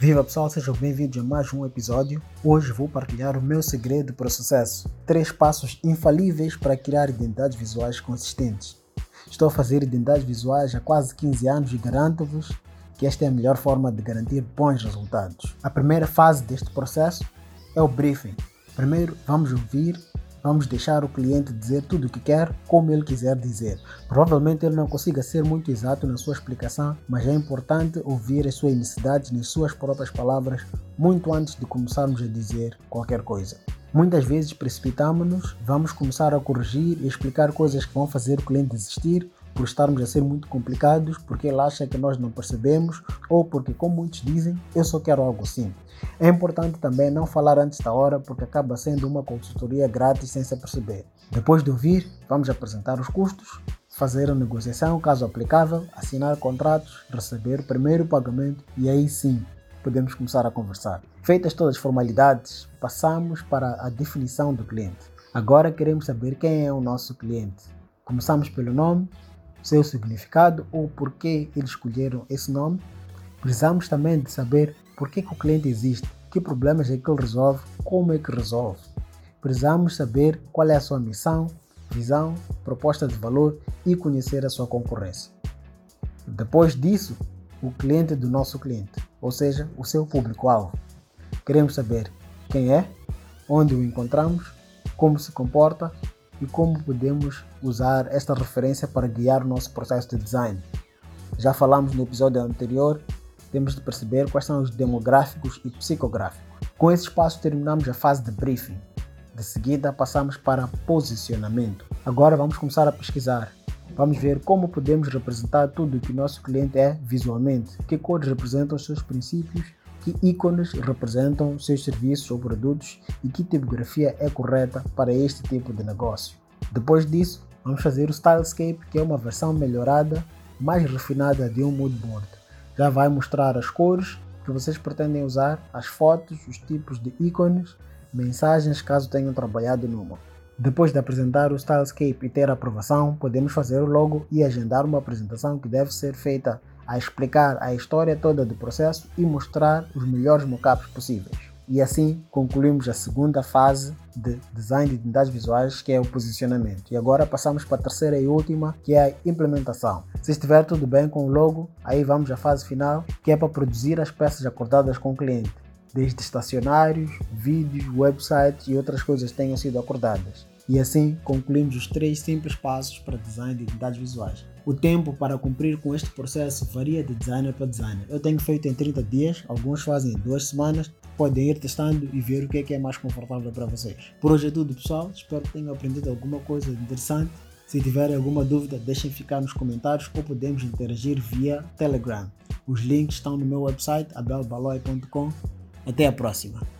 Viva pessoal, sejam bem-vindos a mais um episódio. Hoje vou partilhar o meu segredo para o sucesso. Três passos infalíveis para criar identidades visuais consistentes. Estou a fazer identidades visuais há quase 15 anos e garanto-vos que esta é a melhor forma de garantir bons resultados. A primeira fase deste processo é o briefing. Primeiro vamos ouvir Vamos deixar o cliente dizer tudo o que quer, como ele quiser dizer. Provavelmente ele não consiga ser muito exato na sua explicação, mas é importante ouvir as suas necessidades nas suas próprias palavras muito antes de começarmos a dizer qualquer coisa. Muitas vezes precipitamos-nos, vamos começar a corrigir e explicar coisas que vão fazer o cliente desistir por estarmos a ser muito complicados, porque ele acha que nós não percebemos ou porque, como muitos dizem, eu só quero algo simples. É importante também não falar antes da hora, porque acaba sendo uma consultoria grátis sem se perceber. Depois de ouvir, vamos apresentar os custos, fazer a negociação, caso aplicável, assinar contratos, receber o primeiro pagamento e aí sim podemos começar a conversar. Feitas todas as formalidades, passamos para a definição do cliente. Agora queremos saber quem é o nosso cliente. Começamos pelo nome, seu significado ou por que eles escolheram esse nome. Precisamos também de saber por que, que o cliente existe, que problemas é que ele resolve, como é que resolve. Precisamos saber qual é a sua missão, visão, proposta de valor e conhecer a sua concorrência. Depois disso, o cliente do nosso cliente, ou seja, o seu público-alvo. Queremos saber quem é, onde o encontramos, como se comporta e como podemos usar esta referência para guiar o nosso processo de design. Já falamos no episódio anterior, temos de perceber quais são os demográficos e psicográficos. Com esses passos terminamos a fase de briefing. De seguida passamos para posicionamento. Agora vamos começar a pesquisar. Vamos ver como podemos representar tudo o que nosso cliente é visualmente, que cores representam os seus princípios que ícones representam seus serviços ou produtos e que tipografia é correta para este tipo de negócio. Depois disso, vamos fazer o Stylescape, que é uma versão melhorada, mais refinada de um mood board. Já vai mostrar as cores que vocês pretendem usar, as fotos, os tipos de ícones, mensagens caso tenham trabalhado numa. Depois de apresentar o Stylescape e ter a aprovação, podemos fazer o logo e agendar uma apresentação que deve ser feita a explicar a história toda do processo e mostrar os melhores mockups possíveis. E assim concluímos a segunda fase de design de identidades visuais, que é o posicionamento. E agora passamos para a terceira e última, que é a implementação. Se estiver tudo bem com o logo, aí vamos à fase final, que é para produzir as peças acordadas com o cliente, desde estacionários, vídeos, websites e outras coisas tenham sido acordadas. E assim concluímos os três simples passos para design de identidades visuais. O tempo para cumprir com este processo varia de designer para designer. Eu tenho feito em 30 dias, alguns fazem em duas semanas. Podem ir testando e ver o que é, que é mais confortável para vocês. Por hoje é tudo, pessoal. Espero que tenham aprendido alguma coisa interessante. Se tiverem alguma dúvida, deixem ficar nos comentários ou podemos interagir via Telegram. Os links estão no meu website abelbaloi.com. Até a próxima!